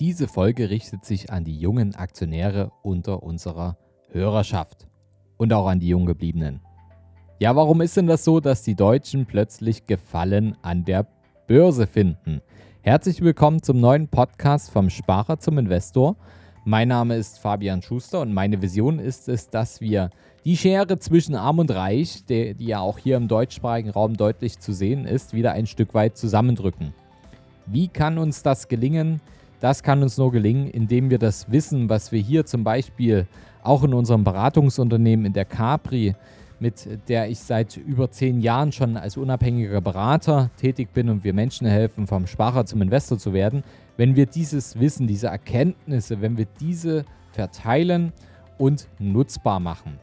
Diese Folge richtet sich an die jungen Aktionäre unter unserer Hörerschaft und auch an die jung gebliebenen. Ja, warum ist denn das so, dass die Deutschen plötzlich Gefallen an der Börse finden? Herzlich willkommen zum neuen Podcast vom Sparer zum Investor. Mein Name ist Fabian Schuster und meine Vision ist es, dass wir die Schere zwischen Arm und Reich, die, die ja auch hier im deutschsprachigen Raum deutlich zu sehen ist, wieder ein Stück weit zusammendrücken. Wie kann uns das gelingen? Das kann uns nur gelingen, indem wir das Wissen, was wir hier zum Beispiel auch in unserem Beratungsunternehmen in der Capri, mit der ich seit über zehn Jahren schon als unabhängiger Berater tätig bin und wir Menschen helfen, vom Sparer zum Investor zu werden, wenn wir dieses Wissen, diese Erkenntnisse, wenn wir diese verteilen und nutzbar machen.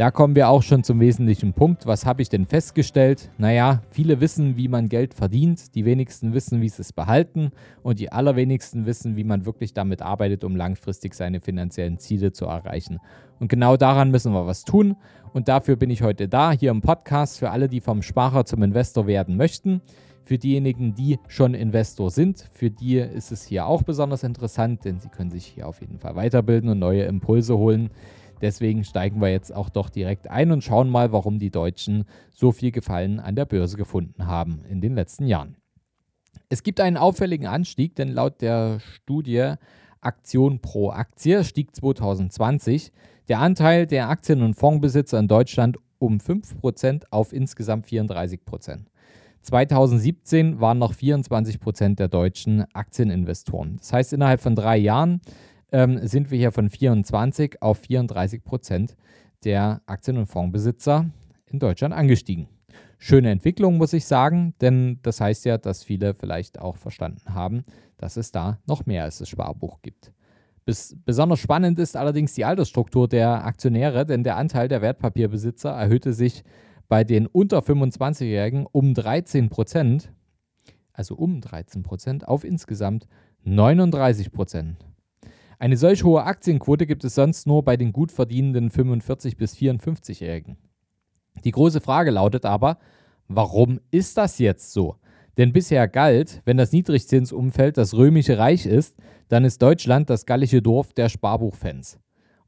Da kommen wir auch schon zum wesentlichen Punkt. Was habe ich denn festgestellt? Naja, viele wissen, wie man Geld verdient, die wenigsten wissen, wie sie es behalten und die allerwenigsten wissen, wie man wirklich damit arbeitet, um langfristig seine finanziellen Ziele zu erreichen. Und genau daran müssen wir was tun und dafür bin ich heute da, hier im Podcast, für alle, die vom Sparer zum Investor werden möchten. Für diejenigen, die schon Investor sind, für die ist es hier auch besonders interessant, denn sie können sich hier auf jeden Fall weiterbilden und neue Impulse holen. Deswegen steigen wir jetzt auch doch direkt ein und schauen mal, warum die Deutschen so viel Gefallen an der Börse gefunden haben in den letzten Jahren. Es gibt einen auffälligen Anstieg, denn laut der Studie Aktion pro Aktie stieg 2020 der Anteil der Aktien- und Fondsbesitzer in Deutschland um 5% auf insgesamt 34%. 2017 waren noch 24% der deutschen Aktieninvestoren. Das heißt, innerhalb von drei Jahren ähm, sind wir hier von 24 auf 34 Prozent der Aktien- und Fondsbesitzer in Deutschland angestiegen. Schöne Entwicklung, muss ich sagen, denn das heißt ja, dass viele vielleicht auch verstanden haben, dass es da noch mehr als das Sparbuch gibt. Bis, besonders spannend ist allerdings die Altersstruktur der Aktionäre, denn der Anteil der Wertpapierbesitzer erhöhte sich bei den unter 25-Jährigen um 13 Prozent, also um 13 Prozent, auf insgesamt 39 Prozent. Eine solch hohe Aktienquote gibt es sonst nur bei den gut verdienenden 45- bis 54-Jährigen. Die große Frage lautet aber, warum ist das jetzt so? Denn bisher galt, wenn das Niedrigzinsumfeld das römische Reich ist, dann ist Deutschland das gallische Dorf der Sparbuchfans.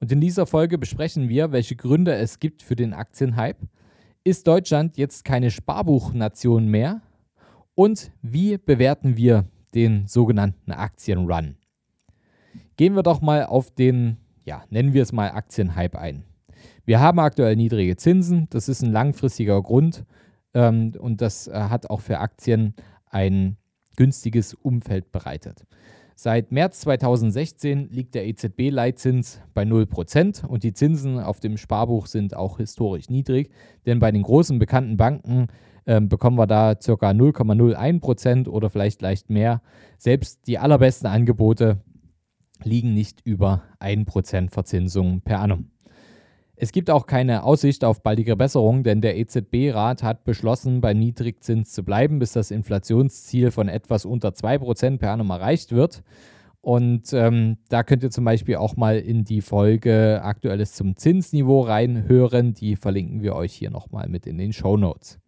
Und in dieser Folge besprechen wir, welche Gründe es gibt für den Aktienhype. Ist Deutschland jetzt keine Sparbuchnation mehr? Und wie bewerten wir den sogenannten Aktienrun? Gehen wir doch mal auf den, ja, nennen wir es mal Aktienhype ein. Wir haben aktuell niedrige Zinsen, das ist ein langfristiger Grund ähm, und das äh, hat auch für Aktien ein günstiges Umfeld bereitet. Seit März 2016 liegt der EZB-Leitzins bei 0% und die Zinsen auf dem Sparbuch sind auch historisch niedrig, denn bei den großen bekannten Banken äh, bekommen wir da ca. 0,01% oder vielleicht leicht mehr. Selbst die allerbesten Angebote liegen nicht über 1% Verzinsung per annum. Es gibt auch keine Aussicht auf baldige Besserung, denn der EZB-Rat hat beschlossen, bei Niedrigzins zu bleiben, bis das Inflationsziel von etwas unter 2% per annum erreicht wird. Und ähm, da könnt ihr zum Beispiel auch mal in die Folge Aktuelles zum Zinsniveau reinhören. Die verlinken wir euch hier nochmal mit in den Show Notes.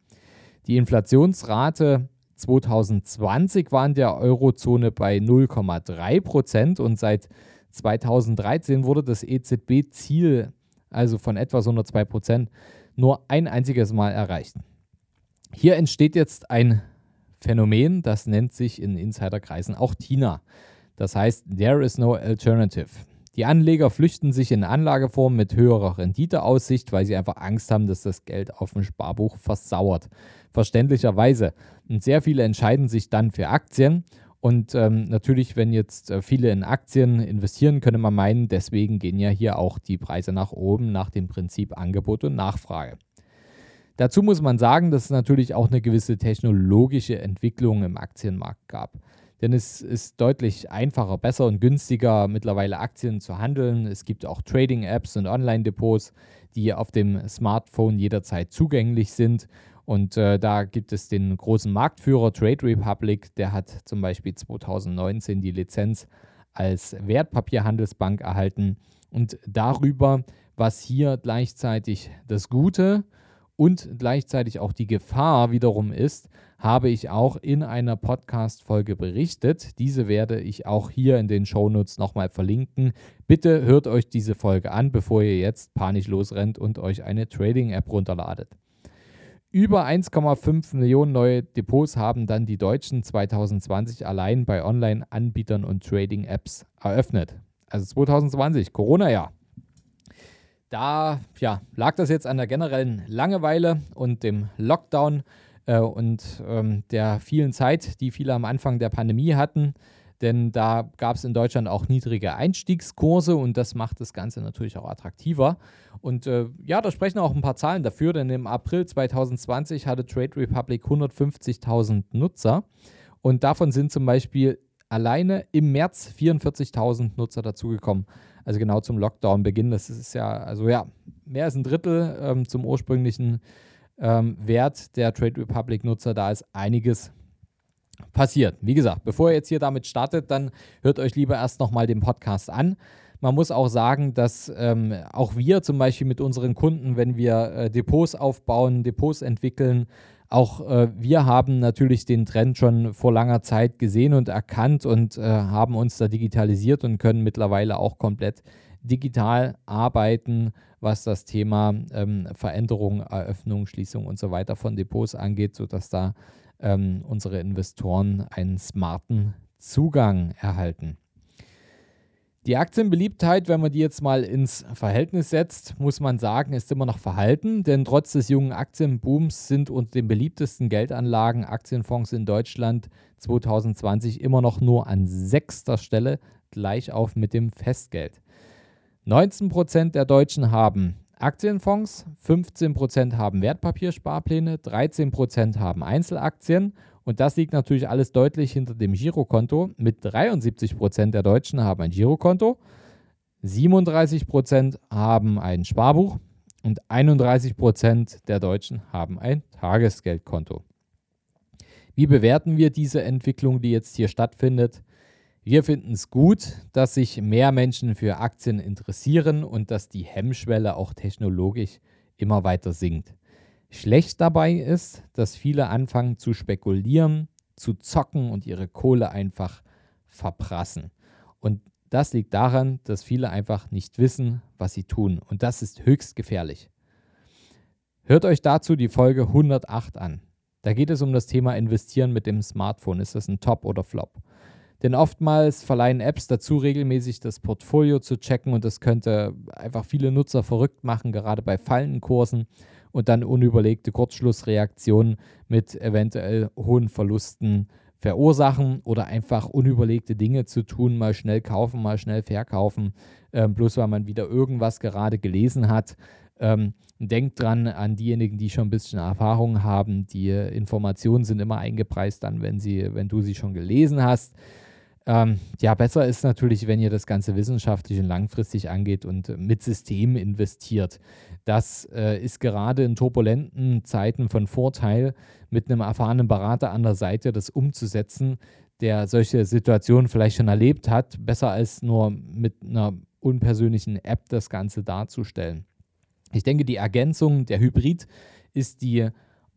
Die Inflationsrate 2020 war in der Eurozone bei 0,3 Prozent und seit 2013 wurde das EZB-Ziel, also von etwas unter 2 Prozent, nur ein einziges Mal erreicht. Hier entsteht jetzt ein Phänomen, das nennt sich in Insiderkreisen auch TINA. Das heißt, there is no alternative. Die Anleger flüchten sich in Anlageformen mit höherer Renditeaussicht, weil sie einfach Angst haben, dass das Geld auf dem Sparbuch versauert. Verständlicherweise. Und sehr viele entscheiden sich dann für Aktien. Und ähm, natürlich, wenn jetzt äh, viele in Aktien investieren, könnte man meinen, deswegen gehen ja hier auch die Preise nach oben nach dem Prinzip Angebot und Nachfrage. Dazu muss man sagen, dass es natürlich auch eine gewisse technologische Entwicklung im Aktienmarkt gab denn es ist deutlich einfacher, besser und günstiger mittlerweile Aktien zu handeln. Es gibt auch Trading-Apps und Online-Depots, die auf dem Smartphone jederzeit zugänglich sind. Und äh, da gibt es den großen Marktführer Trade Republic, der hat zum Beispiel 2019 die Lizenz als Wertpapierhandelsbank erhalten. Und darüber, was hier gleichzeitig das Gute und gleichzeitig auch die Gefahr wiederum ist, habe ich auch in einer Podcast-Folge berichtet. Diese werde ich auch hier in den Shownotes nochmal verlinken. Bitte hört euch diese Folge an, bevor ihr jetzt panisch losrennt und euch eine Trading-App runterladet. Über 1,5 Millionen neue Depots haben dann die Deutschen 2020 allein bei Online-Anbietern und Trading-Apps eröffnet. Also 2020, Corona-Jahr. Da ja, lag das jetzt an der generellen Langeweile und dem Lockdown äh, und ähm, der vielen Zeit, die viele am Anfang der Pandemie hatten. Denn da gab es in Deutschland auch niedrige Einstiegskurse und das macht das Ganze natürlich auch attraktiver. Und äh, ja, da sprechen auch ein paar Zahlen dafür, denn im April 2020 hatte Trade Republic 150.000 Nutzer und davon sind zum Beispiel alleine im März 44.000 Nutzer dazugekommen. Also genau zum Lockdown-Beginn. Das ist ja, also ja, mehr als ein Drittel ähm, zum ursprünglichen ähm, Wert der Trade Republic-Nutzer. Da ist einiges passiert. Wie gesagt, bevor ihr jetzt hier damit startet, dann hört euch lieber erst nochmal den Podcast an. Man muss auch sagen, dass ähm, auch wir zum Beispiel mit unseren Kunden, wenn wir äh, Depots aufbauen, Depots entwickeln, auch äh, wir haben natürlich den Trend schon vor langer Zeit gesehen und erkannt und äh, haben uns da digitalisiert und können mittlerweile auch komplett digital arbeiten, was das Thema ähm, Veränderung, Eröffnung, Schließung und so weiter von Depots angeht, sodass da ähm, unsere Investoren einen smarten Zugang erhalten. Die Aktienbeliebtheit, wenn man die jetzt mal ins Verhältnis setzt, muss man sagen, ist immer noch verhalten, denn trotz des jungen Aktienbooms sind unter den beliebtesten Geldanlagen Aktienfonds in Deutschland 2020 immer noch nur an sechster Stelle gleich auf mit dem Festgeld. 19% der Deutschen haben Aktienfonds, 15% haben Wertpapiersparpläne, 13% haben Einzelaktien und das liegt natürlich alles deutlich hinter dem Girokonto. Mit 73% der Deutschen haben ein Girokonto, 37% haben ein Sparbuch und 31% der Deutschen haben ein Tagesgeldkonto. Wie bewerten wir diese Entwicklung, die jetzt hier stattfindet? Wir finden es gut, dass sich mehr Menschen für Aktien interessieren und dass die Hemmschwelle auch technologisch immer weiter sinkt. Schlecht dabei ist, dass viele anfangen zu spekulieren, zu zocken und ihre Kohle einfach verprassen. Und das liegt daran, dass viele einfach nicht wissen, was sie tun. Und das ist höchst gefährlich. Hört euch dazu die Folge 108 an. Da geht es um das Thema Investieren mit dem Smartphone. Ist das ein Top oder Flop? Denn oftmals verleihen Apps dazu, regelmäßig das Portfolio zu checken und das könnte einfach viele Nutzer verrückt machen, gerade bei fallenden Kursen und dann unüberlegte Kurzschlussreaktionen mit eventuell hohen Verlusten verursachen oder einfach unüberlegte Dinge zu tun, mal schnell kaufen, mal schnell verkaufen, äh, bloß weil man wieder irgendwas gerade gelesen hat. Ähm, denkt dran an diejenigen, die schon ein bisschen Erfahrung haben. Die Informationen sind immer eingepreist dann, wenn, sie, wenn du sie schon gelesen hast. Ähm, ja, besser ist natürlich, wenn ihr das Ganze wissenschaftlich und langfristig angeht und mit Systemen investiert. Das äh, ist gerade in turbulenten Zeiten von Vorteil, mit einem erfahrenen Berater an der Seite das umzusetzen, der solche Situationen vielleicht schon erlebt hat, besser als nur mit einer unpersönlichen App das Ganze darzustellen. Ich denke, die Ergänzung der Hybrid ist die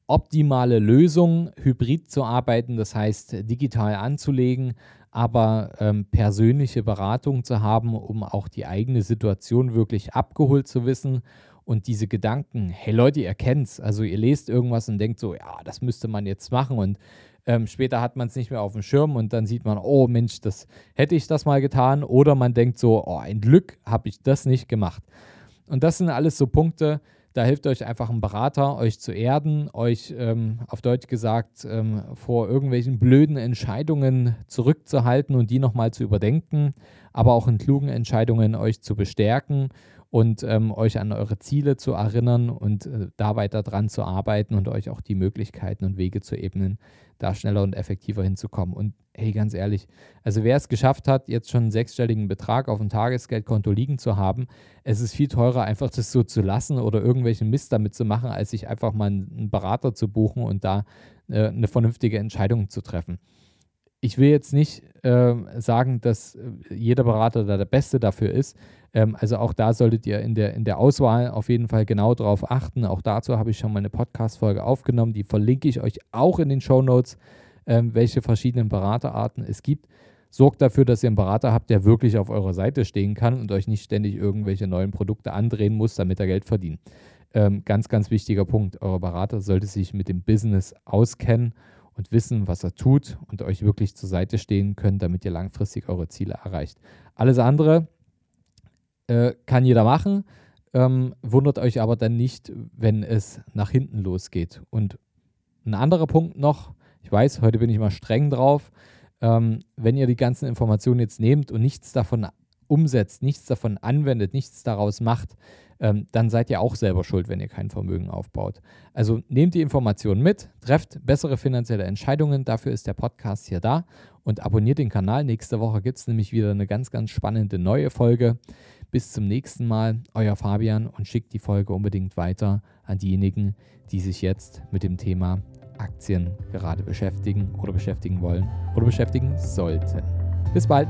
optimale Lösung, hybrid zu arbeiten, das heißt digital anzulegen, aber ähm, persönliche Beratung zu haben, um auch die eigene Situation wirklich abgeholt zu wissen und diese Gedanken, hey Leute, ihr kennt's, also ihr lest irgendwas und denkt so, ja, das müsste man jetzt machen und ähm, später hat man es nicht mehr auf dem Schirm und dann sieht man, oh Mensch, das hätte ich das mal getan oder man denkt so, oh, ein Glück habe ich das nicht gemacht. Und das sind alles so Punkte, da hilft euch einfach ein Berater, euch zu erden, euch ähm, auf Deutsch gesagt ähm, vor irgendwelchen blöden Entscheidungen zurückzuhalten und die nochmal zu überdenken, aber auch in klugen Entscheidungen euch zu bestärken und ähm, euch an eure Ziele zu erinnern und äh, da weiter dran zu arbeiten und euch auch die Möglichkeiten und Wege zu ebnen, da schneller und effektiver hinzukommen. Und hey, ganz ehrlich, also wer es geschafft hat, jetzt schon einen sechsstelligen Betrag auf dem Tagesgeldkonto liegen zu haben, es ist viel teurer, einfach das so zu lassen oder irgendwelchen Mist damit zu machen, als sich einfach mal einen Berater zu buchen und da äh, eine vernünftige Entscheidung zu treffen. Ich will jetzt nicht äh, sagen, dass äh, jeder Berater da der Beste dafür ist. Ähm, also auch da solltet ihr in der, in der Auswahl auf jeden Fall genau drauf achten. Auch dazu habe ich schon mal eine Podcast-Folge aufgenommen. Die verlinke ich euch auch in den Show Notes, ähm, welche verschiedenen Beraterarten es gibt. Sorgt dafür, dass ihr einen Berater habt, der wirklich auf eurer Seite stehen kann und euch nicht ständig irgendwelche neuen Produkte andrehen muss, damit er Geld verdient. Ähm, ganz, ganz wichtiger Punkt. Euer Berater sollte sich mit dem Business auskennen und wissen, was er tut und euch wirklich zur Seite stehen können, damit ihr langfristig eure Ziele erreicht. Alles andere äh, kann jeder machen. Ähm, wundert euch aber dann nicht, wenn es nach hinten losgeht. Und ein anderer Punkt noch, ich weiß, heute bin ich mal streng drauf, ähm, wenn ihr die ganzen Informationen jetzt nehmt und nichts davon umsetzt, nichts davon anwendet, nichts daraus macht, ähm, dann seid ihr auch selber schuld, wenn ihr kein Vermögen aufbaut. Also nehmt die Informationen mit, trefft bessere finanzielle Entscheidungen, dafür ist der Podcast hier da und abonniert den Kanal. Nächste Woche gibt es nämlich wieder eine ganz, ganz spannende neue Folge. Bis zum nächsten Mal, euer Fabian und schickt die Folge unbedingt weiter an diejenigen, die sich jetzt mit dem Thema Aktien gerade beschäftigen oder beschäftigen wollen oder beschäftigen sollten. Bis bald!